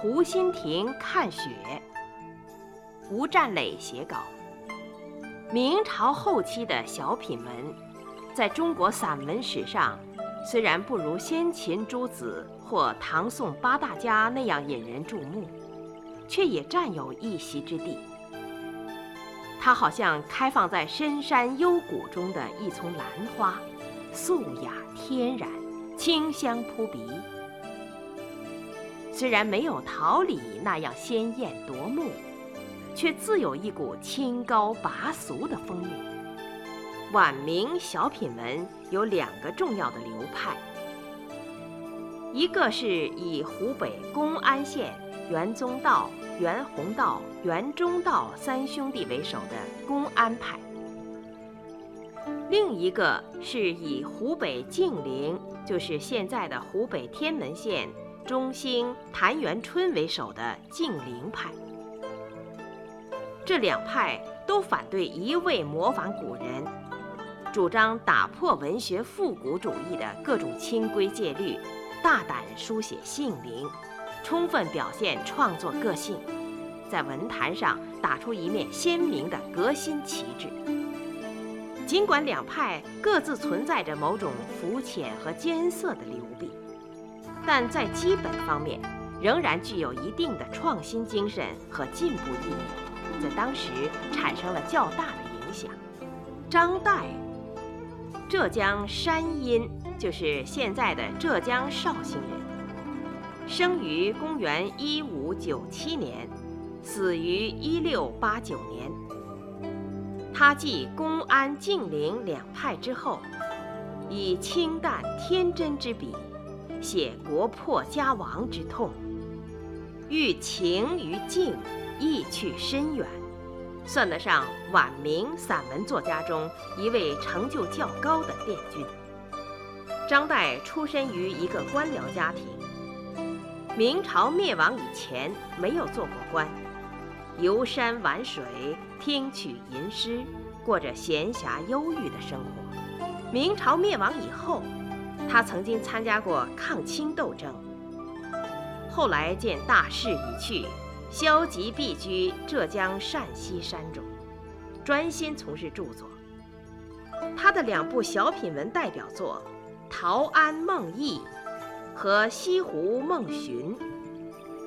湖心亭看雪》，吴占磊写稿。明朝后期的小品文，在中国散文史上，虽然不如先秦诸子或唐宋八大家那样引人注目，却也占有一席之地。它好像开放在深山幽谷中的一丛兰花，素雅天然，清香扑鼻。虽然没有桃李那样鲜艳夺目。却自有一股清高拔俗的风韵。晚明小品文有两个重要的流派，一个是以湖北公安县袁宗道、袁宏道、袁中道三兄弟为首的公安派；另一个是以湖北晋陵，就是现在的湖北天门县中兴谭元春为首的晋陵派。这两派都反对一味模仿古人，主张打破文学复古主义的各种清规戒律，大胆书写性灵，充分表现创作个性，在文坛上打出一面鲜明的革新旗帜。尽管两派各自存在着某种浮浅和艰涩的流弊，但在基本方面仍然具有一定的创新精神和进步意义。在当时产生了较大的影响。张岱，浙江山阴，就是现在的浙江绍兴人，生于公元一五九七年，死于一六八九年。他继公安、静陵两派之后，以清淡天真之笔，写国破家亡之痛，寓情于静。意趣深远，算得上晚明散文作家中一位成就较高的殿军。张岱出身于一个官僚家庭，明朝灭亡以前没有做过官，游山玩水，听曲吟诗，过着闲暇忧郁的生活。明朝灭亡以后，他曾经参加过抗清斗争，后来见大势已去。消极避居浙江善溪山中，专心从事著作。他的两部小品文代表作《陶庵梦忆》和《西湖梦寻》，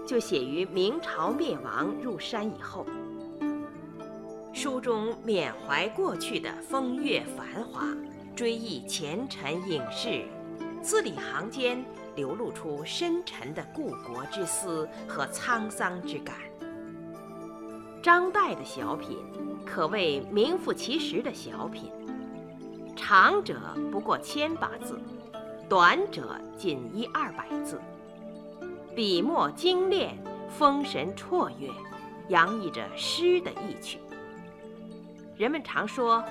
就写于明朝灭亡入山以后。书中缅怀过去的风月繁华，追忆前尘影视，字里行间。流露出深沉的故国之思和沧桑之感。张岱的小品可谓名副其实的小品，长者不过千把字，短者仅一二百字，笔墨精炼，风神绰约，洋溢着诗的意趣。人们常说，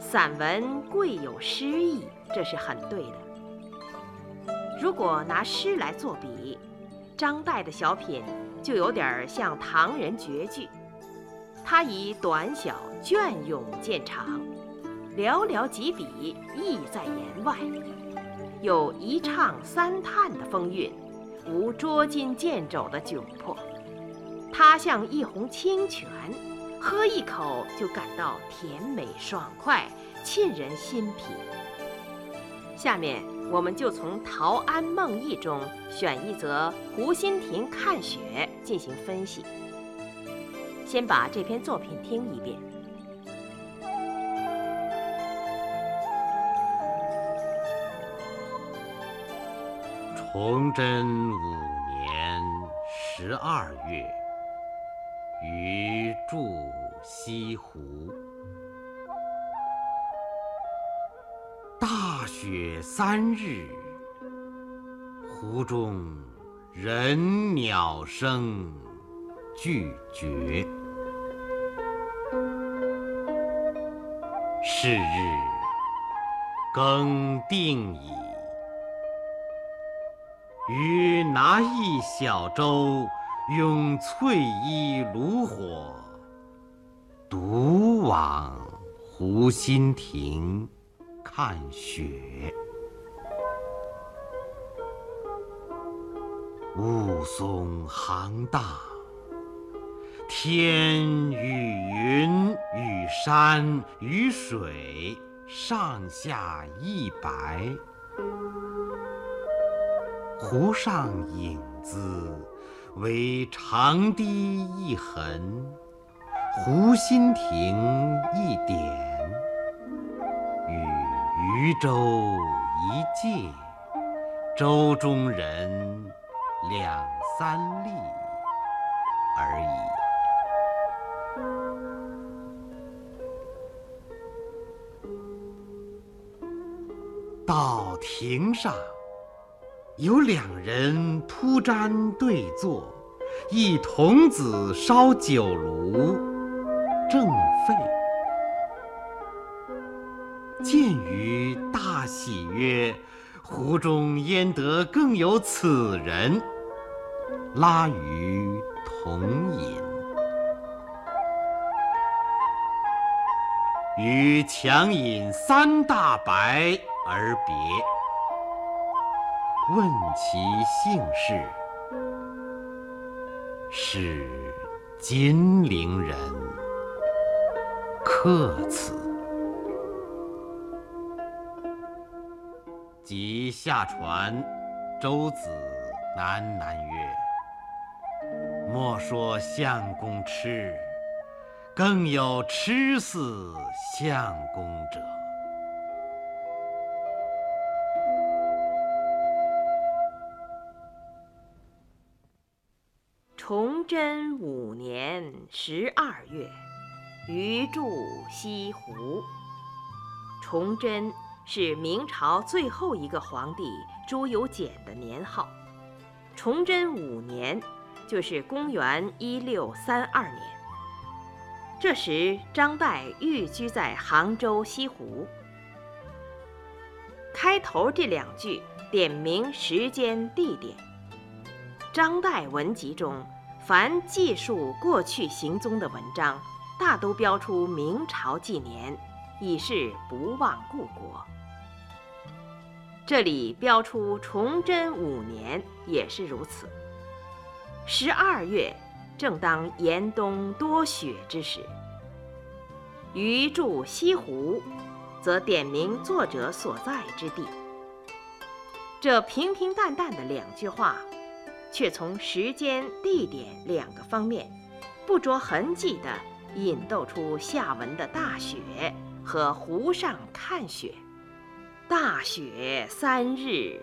散文贵有诗意，这是很对的。如果拿诗来作比，张岱的小品就有点像唐人绝句。他以短小隽永见长，寥寥几笔意在言外，有一唱三叹的风韵，无捉襟见肘的窘迫。他像一泓清泉，喝一口就感到甜美爽快，沁人心脾。下面。我们就从《陶庵梦忆》中选一则《湖心亭看雪》进行分析。先把这篇作品听一遍。崇祯五年十二月，余住西湖。雪三日，湖中人鸟声俱绝。是日更定矣。余拿一小舟，拥翠衣炉火，独往湖心亭。看雪，雾凇杭大，天与云与山与水上下一白。湖上影子为长堤一痕，湖心亭一点，渔舟一芥，舟中人两三粒而已。到亭上。有两人铺毡对坐，一童子烧酒炉，正沸。见于大喜曰：“湖中焉得更有此人？”拉于同饮，余强饮三大白而别。问其姓氏，是金陵人，客此。即下船，舟子喃喃曰：“莫说相公痴，更有痴似相公者。”崇祯五年十二月，余住西湖。崇祯是明朝最后一个皇帝朱由检的年号。崇祯五年就是公元一六三二年。这时张岱寓居在杭州西湖。开头这两句点明时间地点。张岱文集中。凡记述过去行踪的文章，大都标出明朝纪年，以示不忘故国。这里标出崇祯五年也是如此。十二月正当严冬多雪之时，余住西湖，则点明作者所在之地。这平平淡淡的两句话。却从时间、地点两个方面，不着痕迹地引逗出下文的大雪和湖上看雪。大雪三日，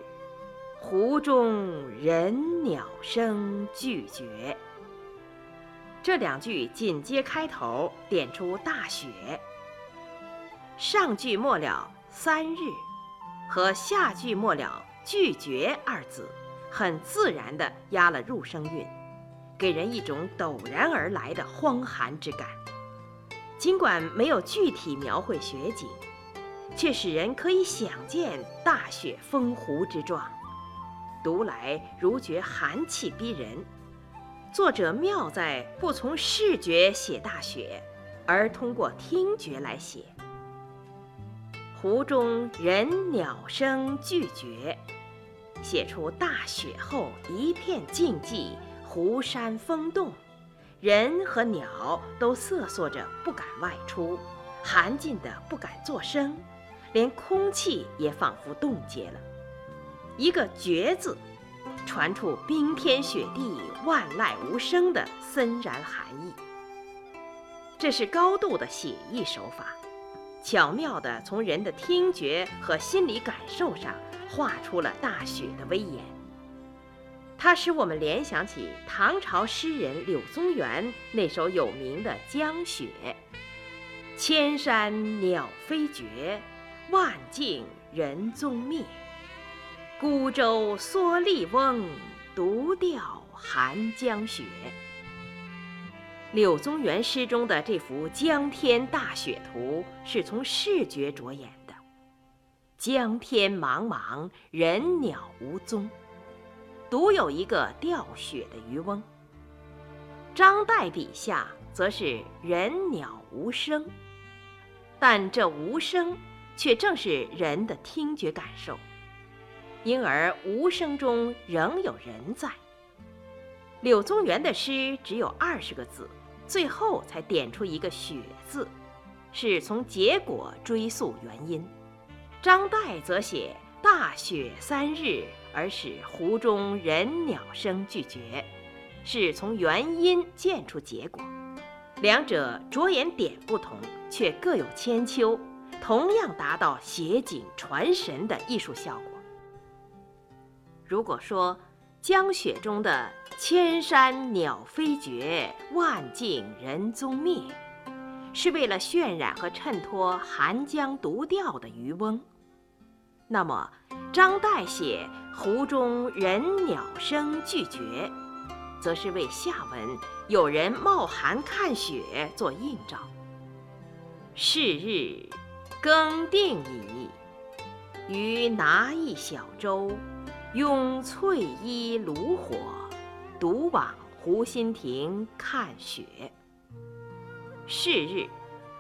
湖中人鸟声俱绝。这两句紧接开头，点出大雪。上句末了“三日”和下句末了“拒绝”二字。很自然地押了入声韵，给人一种陡然而来的荒寒之感。尽管没有具体描绘雪景，却使人可以想见大雪封湖之状，读来如觉寒气逼人。作者妙在不从视觉写大雪，而通过听觉来写。湖中人鸟声俱绝。写出大雪后一片静寂，湖山风动，人和鸟都瑟缩着不敢外出，寒尽的不敢作声，连空气也仿佛冻结了。一个“绝”字，传出冰天雪地、万籁无声的森然寒意。这是高度的写意手法，巧妙地从人的听觉和心理感受上。画出了大雪的威严，它使我们联想起唐朝诗人柳宗元那首有名的《江雪》：“千山鸟飞绝，万径人踪灭。孤舟蓑笠翁，独钓寒江雪。”柳宗元诗中的这幅江天大雪图，是从视觉着眼的。江天茫茫，人鸟无踪，独有一个钓雪的渔翁。张岱笔下则是人鸟无声，但这无声却正是人的听觉感受，因而无声中仍有人在。柳宗元的诗只有二十个字，最后才点出一个“雪”字，是从结果追溯原因。张岱则写“大雪三日，而使湖中人鸟声俱绝”，是从原因见出结果。两者着眼点不同，却各有千秋，同样达到写景传神的艺术效果。如果说江雪中的“千山鸟飞绝，万径人踪灭”是为了渲染和衬托寒江独钓的渔翁，那么张岱写“湖中人鸟声俱绝”，则是为下文有人冒寒看雪做映照。是日更定矣，余拿一小舟。拥翠衣炉火，独往湖心亭看雪。是日，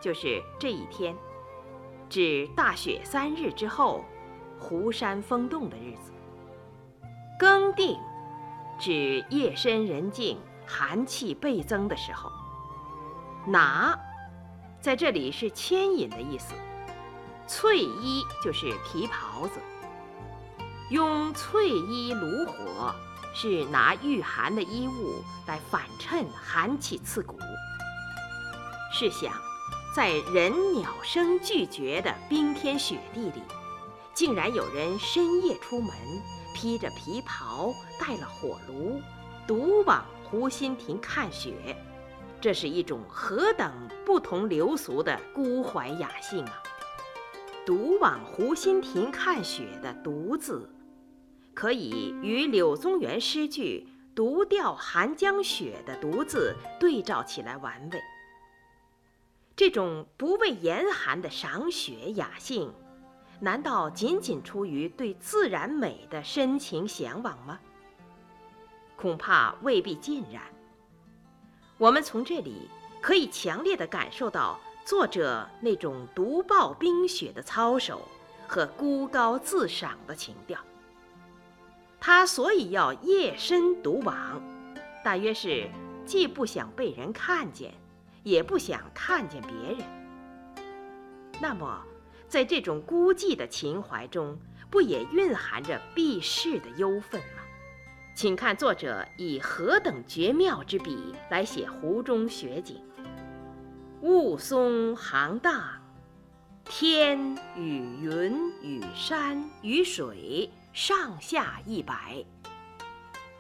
就是这一天，指大雪三日之后，湖山封冻的日子。更定，指夜深人静、寒气倍增的时候。拿，在这里是牵引的意思。翠衣就是皮袍子。用翠衣炉火，是拿御寒的衣物来反衬寒气刺骨。试想，在人鸟声俱绝的冰天雪地里，竟然有人深夜出门，披着皮袍，带了火炉，独往湖心亭看雪，这是一种何等不同流俗的孤怀雅兴啊！独往湖心亭看雪的“独”字。可以与柳宗元诗句“独钓寒江雪”的“独”字对照起来玩味。这种不畏严寒的赏雪雅兴，难道仅仅出于对自然美的深情向往吗？恐怕未必尽然。我们从这里可以强烈地感受到作者那种独抱冰雪的操守和孤高自赏的情调。他所以要夜深独往，大约是既不想被人看见，也不想看见别人。那么，在这种孤寂的情怀中，不也蕴含着避世的忧愤吗？请看作者以何等绝妙之笔来写湖中雪景：雾凇行荡，天与云与山与水。上下一白，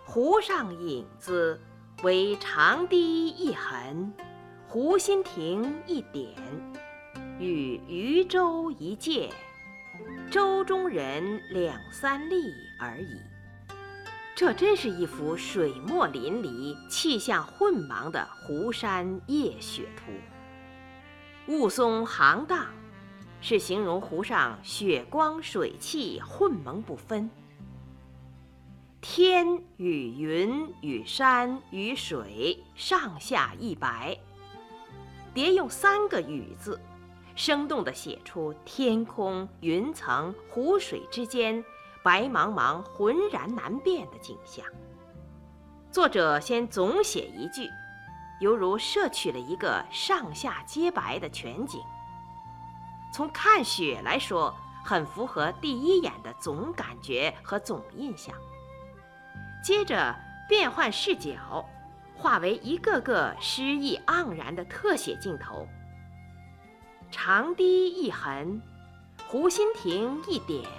湖上影子为长堤一痕，湖心亭一点，与渔舟一芥，舟中人两三粒而已。这真是一幅水墨淋漓、气象混茫的湖山夜雪图。雾凇行荡。是形容湖上雪光水汽混蒙不分，天与云与山与水上下一白，叠用三个“与”字，生动地写出天空、云层、湖水之间白茫茫、浑然难辨的景象。作者先总写一句，犹如摄取了一个上下皆白的全景。从看雪来说，很符合第一眼的总感觉和总印象。接着变换视角，化为一个个诗意盎然的特写镜头。长堤一痕，湖心亭一点，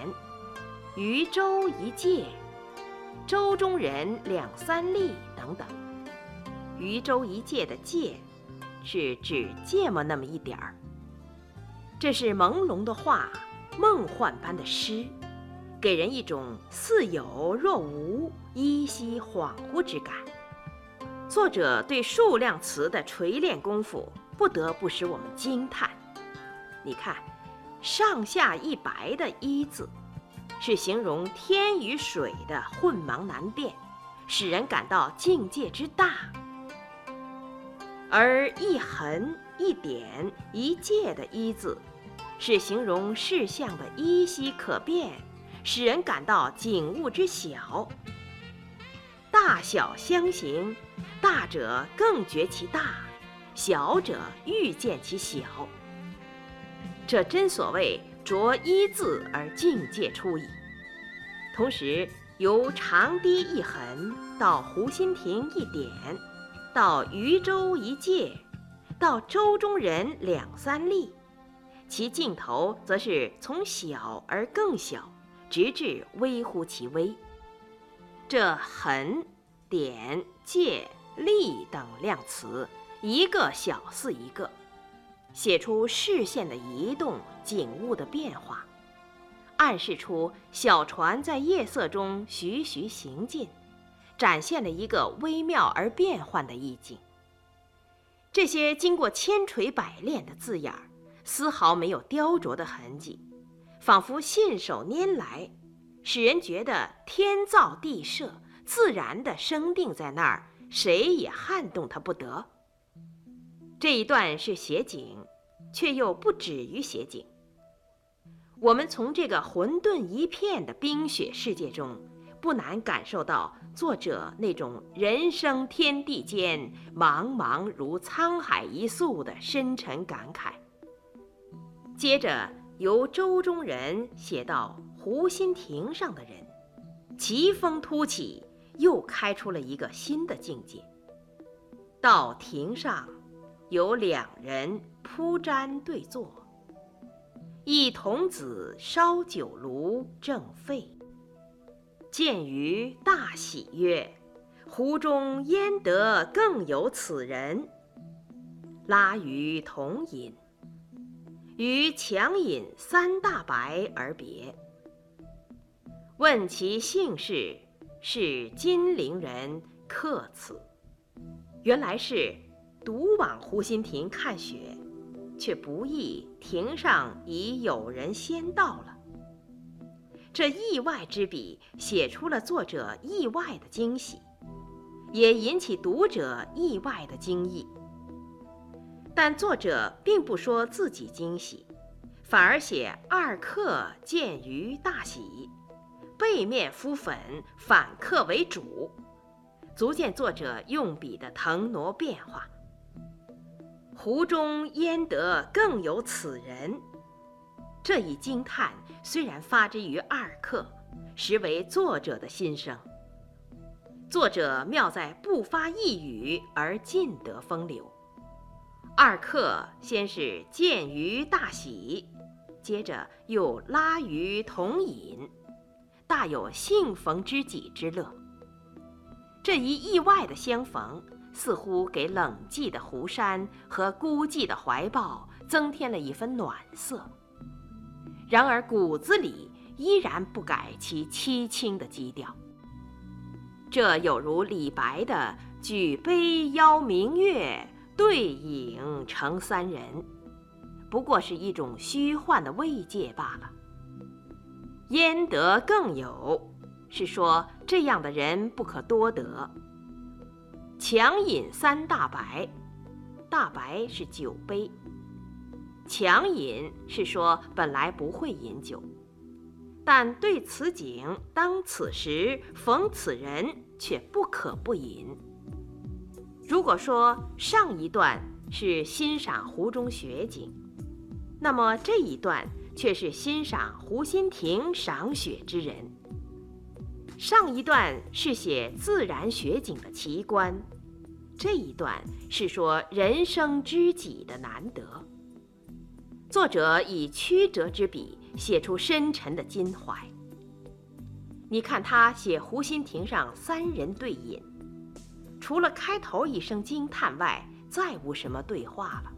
渔舟一芥，舟中人两三粒等等。渔舟一芥的芥，是指芥末那么一点儿。这是朦胧的画，梦幻般的诗，给人一种似有若无、依稀恍惚之感。作者对数量词的锤炼功夫，不得不使我们惊叹。你看，上下一白的“一”字，是形容天与水的混茫难辨，使人感到境界之大；而一横。一点一界的“一”字，是形容事项的依稀可辨，使人感到景物之小。大小相形，大者更觉其大，小者愈见其小。这真所谓着一字而境界出矣。同时，由长堤一横到湖心亭一点，到渔舟一芥，到舟中人两三粒，其尽头则是从小而更小，直至微乎其微。这痕、点、芥、粒等量词，一个小似一个。写出视线的移动、景物的变化，暗示出小船在夜色中徐徐行进，展现了一个微妙而变幻的意境。这些经过千锤百炼的字眼儿，丝毫没有雕琢的痕迹，仿佛信手拈来，使人觉得天造地设，自然地生定在那儿，谁也撼动它不得。这一段是写景，却又不止于写景。我们从这个混沌一片的冰雪世界中，不难感受到作者那种人生天地间茫茫如沧海一粟的深沉感慨。接着由舟中人写到湖心亭上的人，奇峰突起，又开出了一个新的境界。到亭上。有两人铺毡对坐，一童子烧酒炉正沸。见余大喜曰：“湖中焉得更有此人？”拉余同饮，余强饮三大白而别。问其姓氏，是金陵人，客此。原来是。独往湖心亭看雪，却不意亭上已有人先到了。这意外之笔写出了作者意外的惊喜，也引起读者意外的惊异。但作者并不说自己惊喜，反而写二客见鱼大喜，背面敷粉，反客为主，足见作者用笔的腾挪变化。湖中焉得更有此人？这一惊叹虽然发之于二客，实为作者的心声。作者妙在不发一语而尽得风流。二客先是见鱼大喜，接着又拉鱼同饮，大有幸逢知己之乐。这一意外的相逢。似乎给冷寂的湖山和孤寂的怀抱增添了一分暖色，然而骨子里依然不改其凄清的基调。这有如李白的“举杯邀明月，对影成三人”，不过是一种虚幻的慰藉罢了。焉得更有？是说这样的人不可多得。强饮三大白，大白是酒杯。强饮是说本来不会饮酒，但对此景当此时逢此人却不可不饮。如果说上一段是欣赏湖中雪景，那么这一段却是欣赏湖心亭赏雪之人。上一段是写自然雪景的奇观，这一段是说人生知己的难得。作者以曲折之笔写出深沉的襟怀。你看他写湖心亭上三人对饮，除了开头一声惊叹外，再无什么对话了，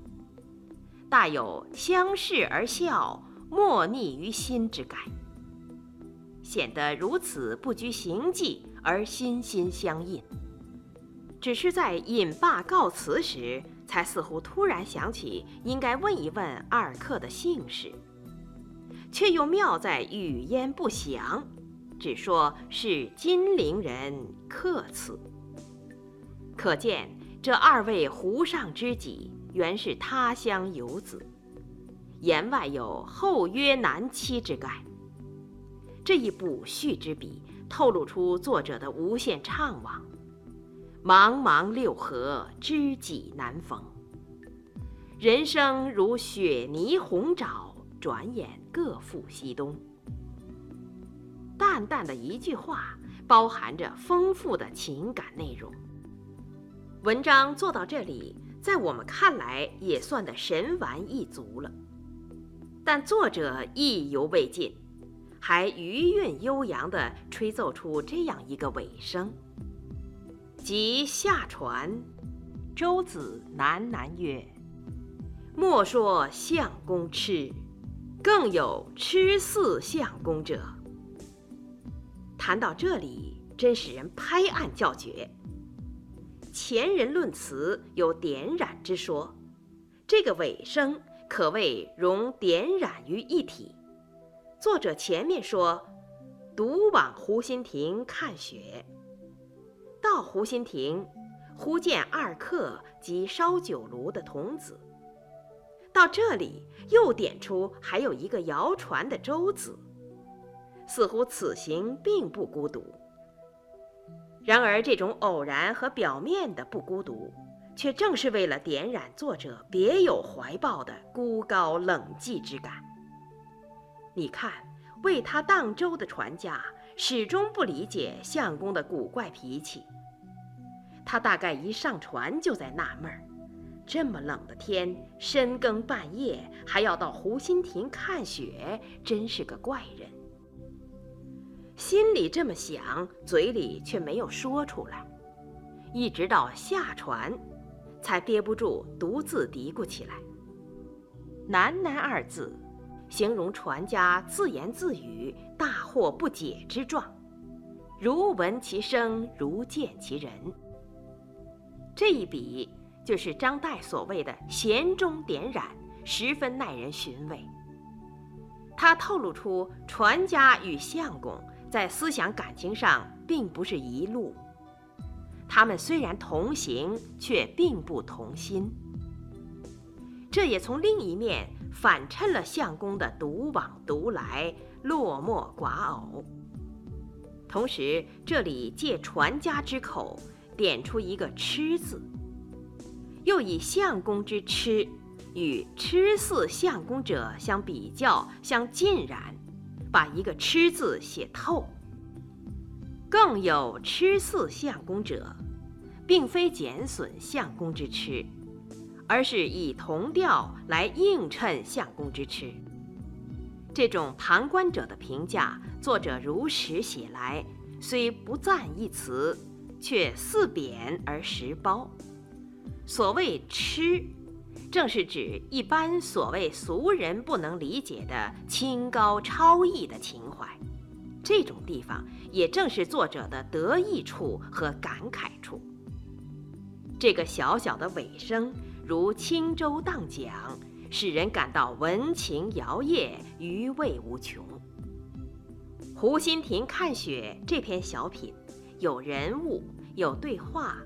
大有相视而笑，莫逆于心之感。显得如此不拘形迹而心心相印。只是在饮罢告辞时，才似乎突然想起应该问一问二客的姓氏，却又妙在语焉不详，只说是金陵人客此。可见这二位湖上知己原是他乡游子，言外有后约难期之概。这一补叙之笔，透露出作者的无限怅惘。茫茫六合，知己难逢。人生如雪泥红爪，转眼各赴西东。淡淡的一句话，包含着丰富的情感内容。文章做到这里，在我们看来也算得神完意足了。但作者意犹未尽，还余韵悠扬地吹奏出这样一个尾声：即下船，舟子喃喃曰：“莫说相公痴，更有痴似相公者。”谈到这里，真使人拍案叫绝。前人论词有点染之说，这个尾声可谓融点染于一体。作者前面说，独往湖心亭看雪，到湖心亭，忽见二客及烧酒炉的童子。到这里又点出还有一个摇船的舟子。似乎此行并不孤独。然而，这种偶然和表面的不孤独，却正是为了点燃作者别有怀抱的孤高冷寂之感。你看，为他荡舟的船家始终不理解相公的古怪脾气。他大概一上船就在纳闷儿：这么冷的天，深更半夜还要到湖心亭看雪，真是个怪人。心里这么想，嘴里却没有说出来，一直到下船，才憋不住独自嘀咕起来。喃喃二字，形容船家自言自语、大惑不解之状，如闻其声，如见其人。这一笔就是张岱所谓的弦中点染，十分耐人寻味。他透露出船家与相公。在思想感情上并不是一路，他们虽然同行，却并不同心。这也从另一面反衬了相公的独往独来、落寞寡偶。同时，这里借传家之口点出一个“痴”字，又以相公之痴与痴似相公者相比较、相浸染。把一个“痴”字写透，更有痴似相公者，并非减损相公之痴，而是以同调来映衬相公之痴。这种旁观者的评价，作者如实写来，虽不赞一词，却似贬而实褒。所谓“痴”。正是指一般所谓俗人不能理解的清高超逸的情怀，这种地方也正是作者的得意处和感慨处。这个小小的尾声，如轻舟荡桨，使人感到文情摇曳，余味无穷。湖心亭看雪这篇小品，有人物，有对话。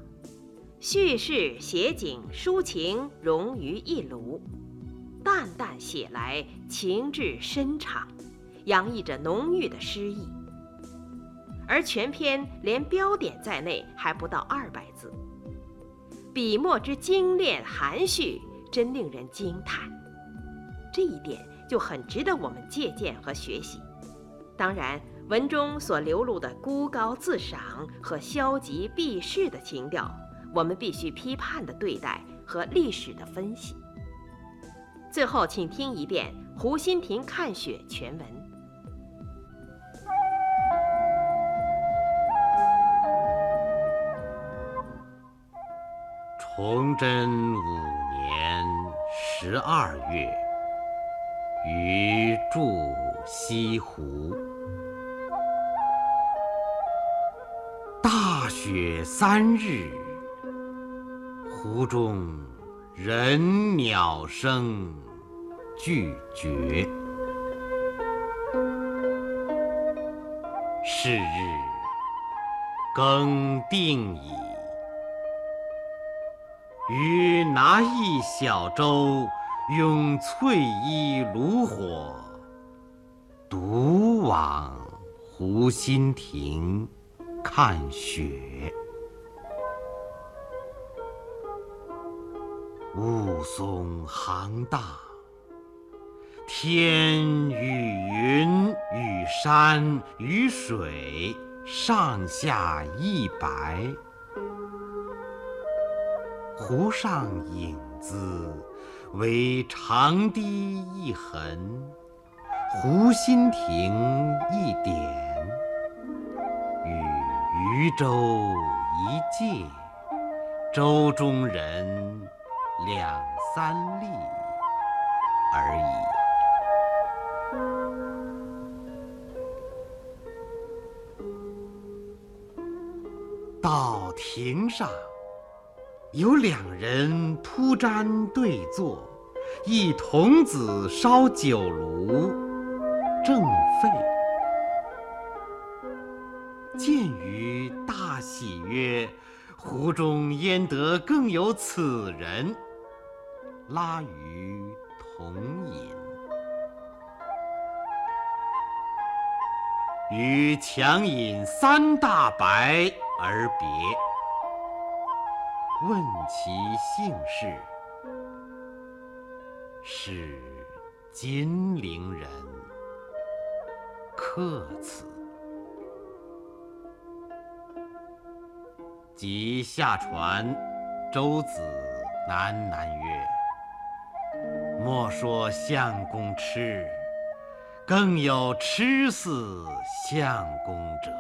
叙事写景抒情融于一炉，淡淡写来情致深长，洋溢着浓郁的诗意。而全篇连标点在内还不到二百字，笔墨之精炼含蓄，真令人惊叹。这一点就很值得我们借鉴和学习。当然，文中所流露的孤高自赏和消极避世的情调。我们必须批判的对待和历史的分析。最后，请听一遍《湖心亭看雪》全文。崇祯五年十二月，余住西湖，雪三日。湖中人鸟声俱绝，是日更定矣。余拿一小舟，拥翠衣炉火，独往湖心亭看雪，雾凇杭大，天与云与山与水，上下一白。湖上影子，唯长堤一痕，湖心亭一点。渔舟一芥，舟中人两三粒而已。到亭上。有两人铺毡对坐，一童子烧酒炉，正沸。湖中焉得更有此人？”拉余同饮。余强饮三大白而别。问其姓氏，是金陵人，客此。即下船，舟子喃喃曰：“莫说相公痴，更有痴似相公者。”